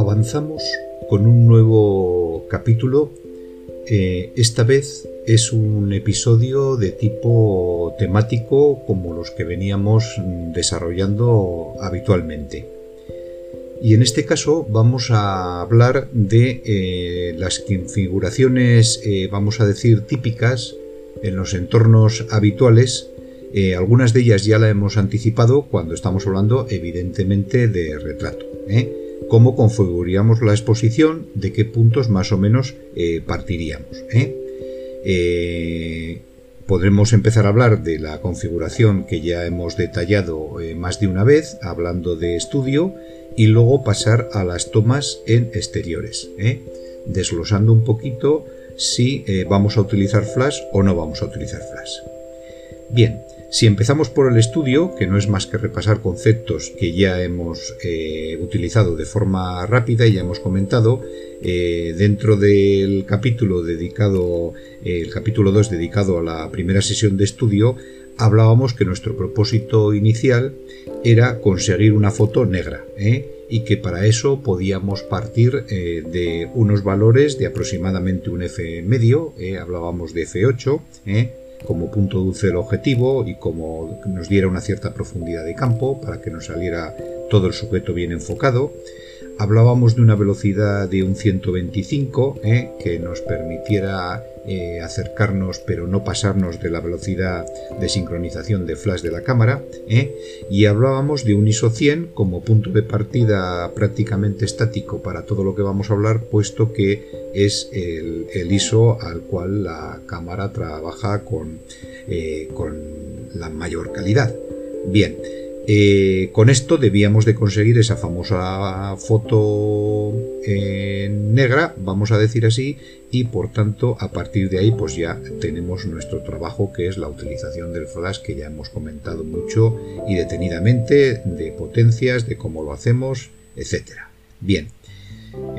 avanzamos con un nuevo capítulo. Eh, esta vez es un episodio de tipo temático como los que veníamos desarrollando habitualmente. Y en este caso vamos a hablar de eh, las configuraciones, eh, vamos a decir, típicas en los entornos habituales. algunas de ellas ya la hemos anticipado cuando estamos hablando evidentemente de retrato cómo configuraríamos la exposición, de qué puntos más o menos eh, partiríamos. ¿eh? Eh, podremos empezar a hablar de la configuración que ya hemos detallado más de una vez, hablando de estudio, y luego pasar a las tomas en exteriores, desglosando un poquito si vamos a utilizar flash o no vamos a utilizar flash. Bien, si empezamos por el estudio, que no es más que repasar conceptos que ya hemos eh, utilizado de forma rápida y ya hemos comentado, eh, dentro del capítulo dedicado, eh, el capítulo 2 dedicado a la primera sesión de estudio, hablábamos que nuestro propósito inicial era conseguir una foto negra y que para eso podíamos partir de unos valores de aproximadamente un F medio, hablábamos de F8, como punto dulce del objetivo y como nos diera una cierta profundidad de campo para que nos saliera todo el sujeto bien enfocado. Hablábamos de una velocidad de un 125 eh, que nos permitiera eh, acercarnos pero no pasarnos de la velocidad de sincronización de flash de la cámara eh, y hablábamos de un ISO 100 como punto de partida prácticamente estático para todo lo que vamos a hablar puesto que es el, ISO al cual la cámara trabaja con, con la mayor calidad. Bien, eh, con esto debíamos de conseguir esa famosa foto negra, vamos a decir así, y por tanto a partir de ahí pues ya tenemos nuestro trabajo que es la utilización del flash que ya hemos comentado mucho y detenidamente, de potencias, de cómo lo hacemos, etcétera. Bien,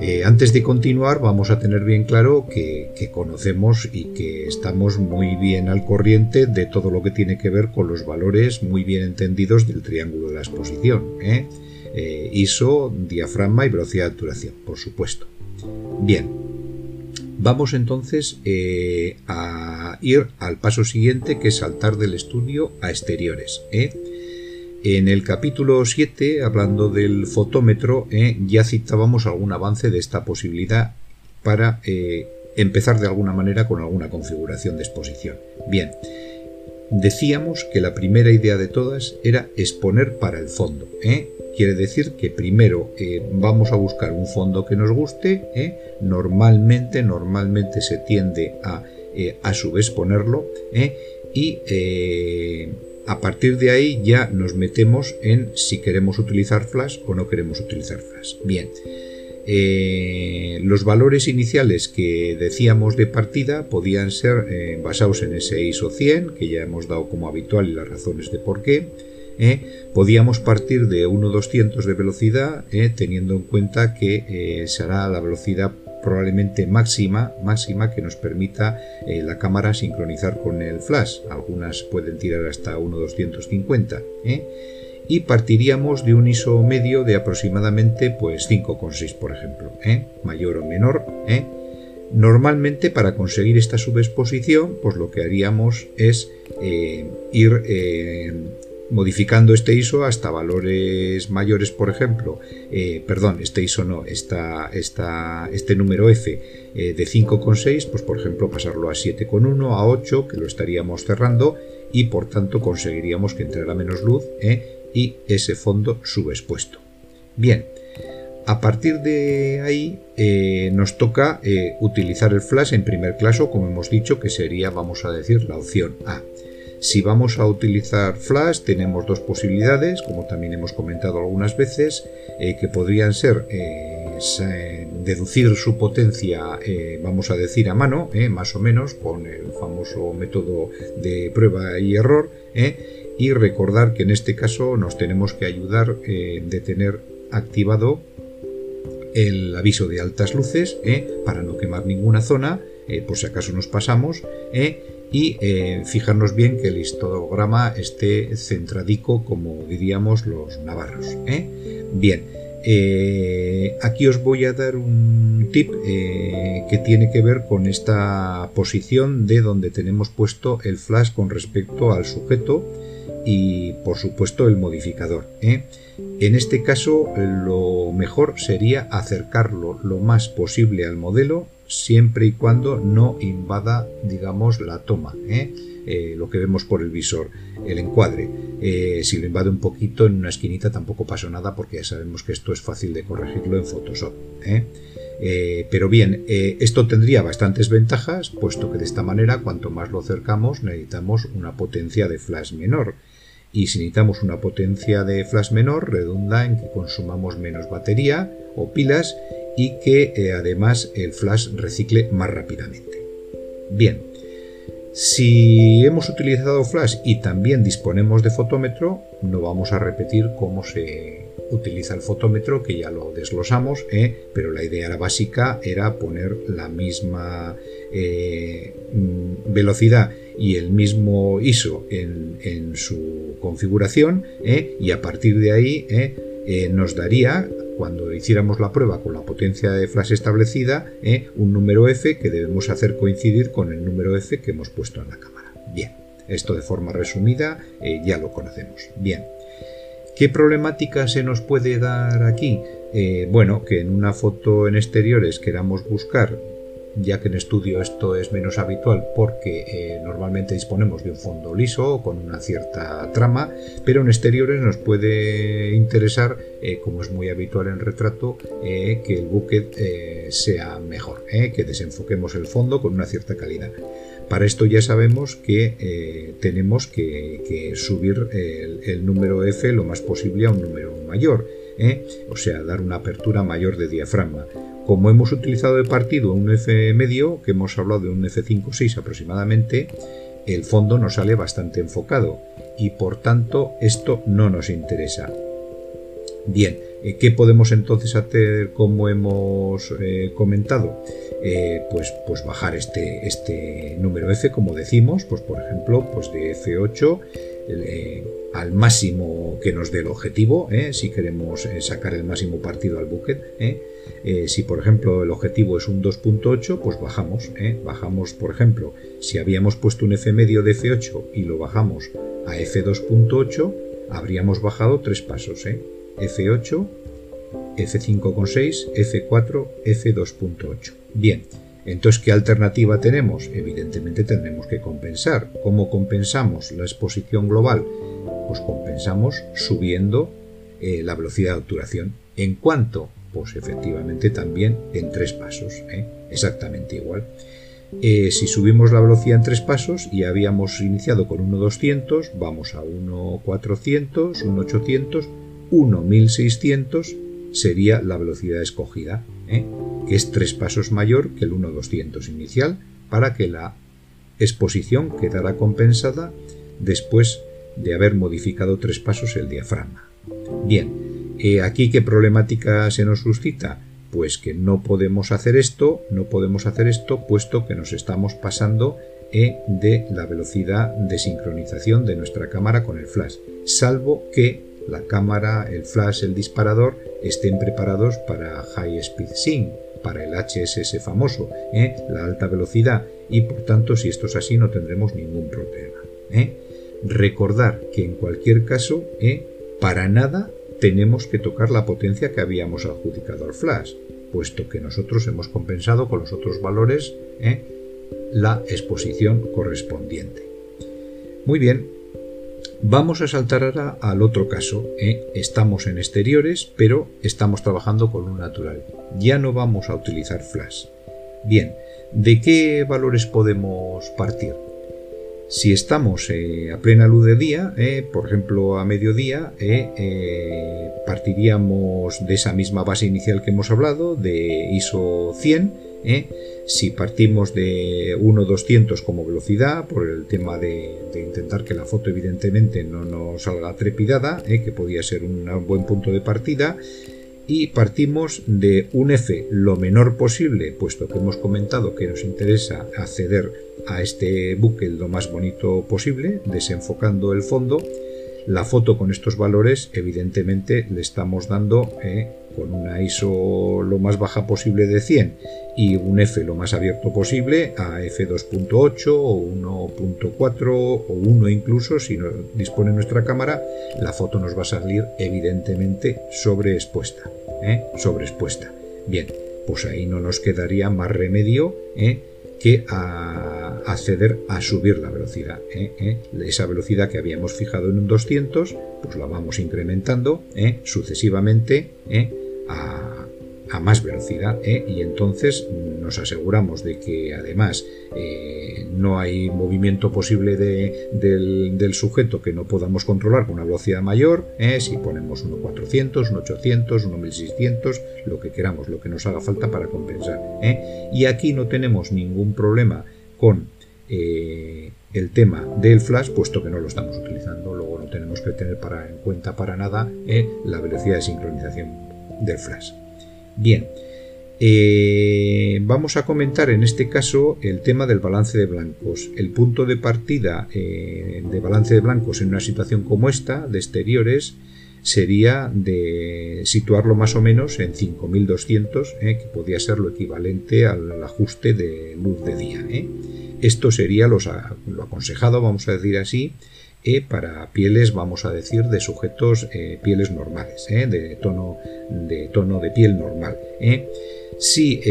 eh, antes de continuar vamos a tener bien claro que, conocemos y que estamos muy bien al corriente de todo lo que tiene que ver con los valores muy bien entendidos del triángulo de la exposición. ¿eh? Eh, ISO, diafragma y velocidad de obturación, por supuesto. Bien, vamos entonces a ir al paso siguiente que es saltar del estudio a exteriores. En el capítulo 7, hablando del fotómetro, eh, ya citábamos algún avance de esta posibilidad para eh, empezar de alguna manera con alguna configuración de exposición. Bien, decíamos que la primera idea de todas era exponer para el fondo. ¿eh? Quiere decir que primero vamos a buscar un fondo que nos guste. Normalmente, normalmente se tiende a a su vez ponerlo y a partir de ahí ya nos metemos en si queremos utilizar flash o no queremos utilizar flash. Bien, eh, los valores iniciales que decíamos de partida podían ser eh, basados en ese ISO 100, que ya hemos dado como habitual y las razones de por qué. Eh, podíamos partir de 1.200 de velocidad, teniendo en cuenta que será la velocidad probablemente máxima, máxima que nos permita eh, la cámara sincronizar con el flash. Algunas pueden tirar hasta 1.250. ¿eh? Y partiríamos de un ISO medio de aproximadamente pues 5,6 por ejemplo, ¿eh? mayor o menor. Normalmente para conseguir esta subexposición pues lo que haríamos es ir modificando este ISO hasta valores mayores, por ejemplo, eh, perdón, este ISO no, este número F eh, de 5,6, pues por ejemplo pasarlo a 7,1, a 8, que lo estaríamos cerrando y por tanto conseguiríamos que entrara menos luz eh, y ese fondo subexpuesto. Bien, a partir de ahí nos toca utilizar el flash en primer caso, como hemos dicho, que sería, vamos a decir, la opción A. Si vamos a utilizar flash tenemos dos posibilidades, como también hemos comentado algunas veces, eh, que podrían ser eh, deducir su potencia, eh, vamos a decir a mano, más o menos, con el famoso método de prueba y error, y recordar que en este caso nos tenemos que ayudar de tener activado el aviso de altas luces para no quemar ninguna zona, por si acaso nos pasamos, y eh, fijarnos bien que el histograma esté centradico como diríamos los navarros. ¿eh? Bien, Eh, aquí os voy a dar un tip eh, que tiene que ver con esta posición de donde tenemos puesto el flash con respecto al sujeto y por supuesto el modificador. En este caso lo mejor sería acercarlo lo más posible al modelo siempre y cuando no invada digamos la toma. Eh, lo que vemos por el visor, el encuadre. Eh, si lo invade un poquito en una esquinita tampoco pasa nada porque ya sabemos que esto es fácil de corregirlo en Photoshop. ¿eh? pero bien, esto tendría bastantes ventajas, puesto que de esta manera cuanto más lo acercamos necesitamos una potencia de flash menor. Y si necesitamos una potencia de flash menor, redunda en que consumamos menos batería o pilas y que además el flash recicle más rápidamente. Bien, si hemos utilizado flash y también disponemos de fotómetro, no vamos a repetir cómo se utiliza el fotómetro, que ya lo desglosamos, ¿eh? pero la idea básica era poner la misma eh, velocidad y el mismo ISO en, su configuración ¿eh? y a partir de ahí nos daría cuando hiciéramos la prueba con la potencia de flash establecida, ¿eh? un número f que debemos hacer coincidir con el número f que hemos puesto en la cámara. Bien, esto de forma resumida eh, ya lo conocemos. Bien, ¿qué problemática se nos puede dar aquí? Eh, bueno, que en una foto en exteriores queramos buscar ya que en estudio esto es menos habitual porque eh, normalmente disponemos de un fondo liso con una cierta trama, pero en exteriores nos puede interesar, eh, como es muy habitual en retrato, eh, que el bucket sea mejor, que desenfoquemos el fondo con una cierta calidad. Para esto ya sabemos que tenemos que, subir el, número F lo más posible a un número mayor, o sea, dar una apertura mayor de diafragma. Como hemos utilizado de partido un F medio, que hemos hablado de un F5.6 aproximadamente, el fondo nos sale bastante enfocado y por tanto esto no nos interesa. Bien, eh, ¿qué podemos entonces hacer como hemos eh, comentado? Eh, pues, pues bajar este, este número F, como decimos, pues por ejemplo, pues de F8 al máximo que nos dé el objetivo, si queremos sacar el máximo partido al bucket. si por ejemplo el objetivo es un 2.8, pues bajamos. Bajamos, por ejemplo, si habíamos puesto un F medio de F8 y lo bajamos a F2.8, habríamos bajado tres pasos. F8, F5.6, F4, F2.8. Bien, entonces, ¿qué alternativa tenemos? Evidentemente tendremos que compensar. ¿Cómo compensamos la exposición global? Pues compensamos subiendo eh, la velocidad de obturación. ¿En cuánto? Pues efectivamente también en tres pasos, ¿eh? exactamente igual. Eh, si subimos la velocidad en tres pasos y habíamos iniciado con 1.200, vamos a 1.400, 1.800, 1.1600 sería la velocidad escogida, ¿eh? es tres pasos mayor que el 1.200 inicial para que la exposición quedara compensada después de haber modificado tres pasos el diafragma. Bien, eh, aquí qué problemática se nos suscita? Pues que no podemos hacer esto, no podemos hacer esto puesto que nos estamos pasando eh, de la velocidad de sincronización de nuestra cámara con el flash, salvo que la cámara, el flash, el disparador estén preparados para High Speed Sync, para el HSS famoso, ¿eh? la alta velocidad, y por tanto si esto es así no tendremos ningún problema. ¿eh? Recordar que en cualquier caso, ¿eh? para nada tenemos que tocar la potencia que habíamos adjudicado al flash, puesto que nosotros hemos compensado con los otros valores la exposición correspondiente. Muy bien, Vamos a saltar ahora al otro caso. ¿eh? Estamos en exteriores, pero estamos trabajando con un natural. Ya no vamos a utilizar flash. Bien, ¿de qué valores podemos partir? Si estamos eh, a plena luz de día, eh, por ejemplo a mediodía, partiríamos de esa misma base inicial que hemos hablado, de ISO 100, ¿eh? Si partimos de 1.200 como velocidad, por el tema de, intentar que la foto evidentemente no nos salga trepidada, ¿eh? que podría ser un buen punto de partida, y partimos de un F lo menor posible, puesto que hemos comentado que nos interesa acceder a este buque lo más bonito posible, desenfocando el fondo, la foto con estos valores evidentemente le estamos dando ¿eh? Con una ISO lo más baja posible de 100 y un F lo más abierto posible a F2.8 o 1.4 o 1 incluso si no dispone nuestra cámara la foto nos va a salir evidentemente sobreexpuesta ¿eh? sobreexpuesta bien pues ahí no nos quedaría más remedio ¿eh? que a acceder a subir la velocidad. ¿eh? ¿Eh? Esa velocidad que habíamos fijado en un 200, pues la vamos incrementando sucesivamente a, más velocidad ¿eh? y entonces nos aseguramos de que además eh, no hay movimiento posible del, sujeto que no podamos controlar con una velocidad mayor ¿eh? si ponemos 1.400, 1.800, 1.600 lo que queramos, lo que nos haga falta para compensar y aquí no tenemos ningún problema con el tema del flash, puesto que no lo estamos utilizando, luego no tenemos que tener para, en cuenta para nada la velocidad de sincronización del flash. Bien, eh, vamos a comentar en este caso el tema del balance de blancos. El punto de partida eh, de balance de blancos en una situación como esta, de exteriores, sería de situarlo más o menos en 5200, eh, que podría ser lo equivalente al ajuste de luz de día. Esto sería lo aconsejado, vamos a decir así, e para pieles, vamos a decir, de sujetos, eh, pieles normales, eh, de, tono, de tono de piel normal. Eh. Si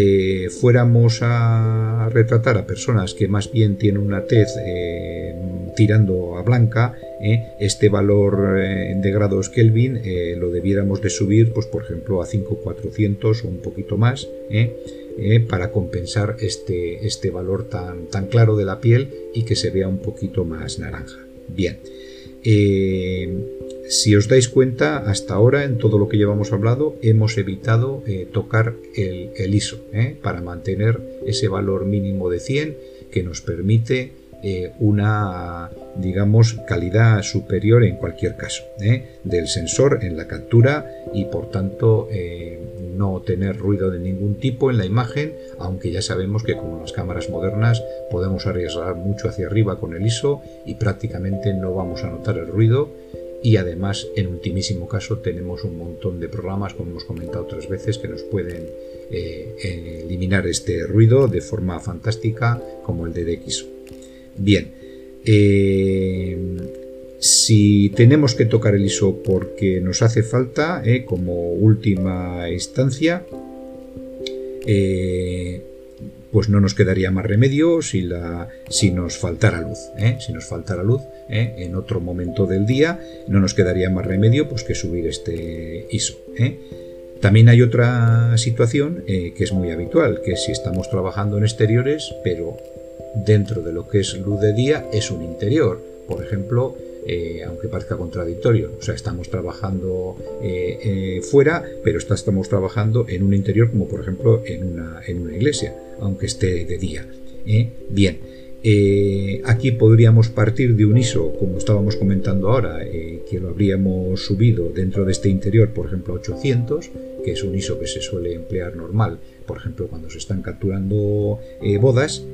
fuéramos a retratar a personas que más bien tienen una tez tirando a blanca, este valor de grados Kelvin lo debiéramos de subir, pues por ejemplo, a 5400 o un poquito más, para compensar este, este valor tan, tan claro de la piel y que se vea un poquito más naranja. Bien. Eh, si os dais cuenta, hasta ahora en todo lo que llevamos hablado hemos evitado eh, tocar el, ISO ¿eh? para mantener ese valor mínimo de 100 que nos permite una, digamos, calidad superior en cualquier caso del sensor en la captura y por tanto no tener ruido de ningún tipo en la imagen, aunque ya sabemos que como las cámaras modernas podemos arriesgar mucho hacia arriba con el ISO y prácticamente no vamos a notar el ruido y además en ultimísimo caso tenemos un montón de programas como hemos comentado otras veces que nos pueden eh, eliminar este ruido de forma fantástica como el de DxO. Bien, eh, si tenemos que tocar el ISO porque nos hace falta, eh, como última instancia, eh, pues no nos quedaría más remedio si, nos faltara luz. Si nos faltara luz en otro momento del día, no nos quedaría más remedio pues, que subir este ISO. También hay otra situación que es muy habitual, que si estamos trabajando en exteriores, pero dentro de lo que es luz de día es un interior. Por ejemplo, eh, aunque parezca contradictorio. O sea, estamos trabajando eh, eh, fuera, pero estamos trabajando en un interior, como por ejemplo en una, en una iglesia, aunque esté de día. Bien, aquí podríamos partir de un ISO, como estábamos comentando ahora, que lo habríamos subido dentro de este interior, por ejemplo, 800, que es un ISO que se suele emplear normal, por ejemplo, cuando se están capturando bodas,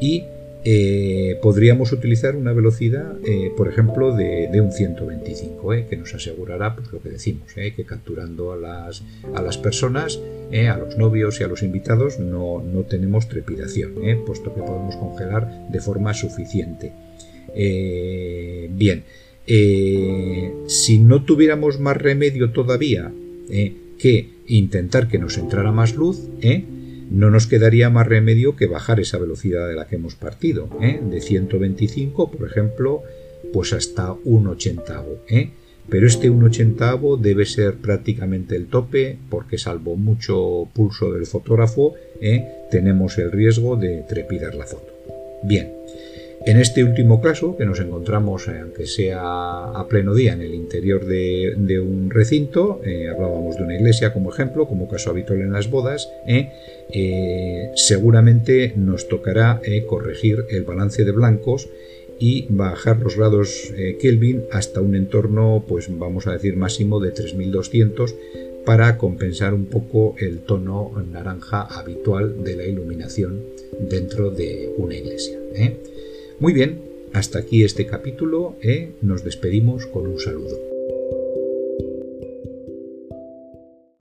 y eh, podríamos utilizar una velocidad, eh, por ejemplo, de, un 125, eh, que nos asegurará pues, lo que decimos, que capturando a las, a las personas, a los novios y a los invitados, no, no tenemos trepidación, puesto que podemos congelar de forma suficiente. bien, si no tuviéramos más remedio todavía que intentar que nos entrara más luz, no nos quedaría más remedio que bajar esa velocidad de la que hemos partido, ¿eh? de 125, por ejemplo, pues hasta un ochentavo. ¿eh? Pero este un ochentavo debe ser prácticamente el tope, porque salvo mucho pulso del fotógrafo, ¿eh? tenemos el riesgo de trepidar la foto. Bien, en este último caso, que nos encontramos, eh, aunque sea a pleno día, en el interior de, un recinto, eh, hablábamos de una iglesia como ejemplo, como caso habitual en las bodas, eh, seguramente nos tocará corregir el balance de blancos y bajar los grados Kelvin hasta un entorno, pues vamos a decir máximo de 3200 para compensar un poco el tono naranja habitual de la iluminación dentro de una iglesia. Muy bien, hasta aquí este capítulo. ¿eh? Nos despedimos con un saludo.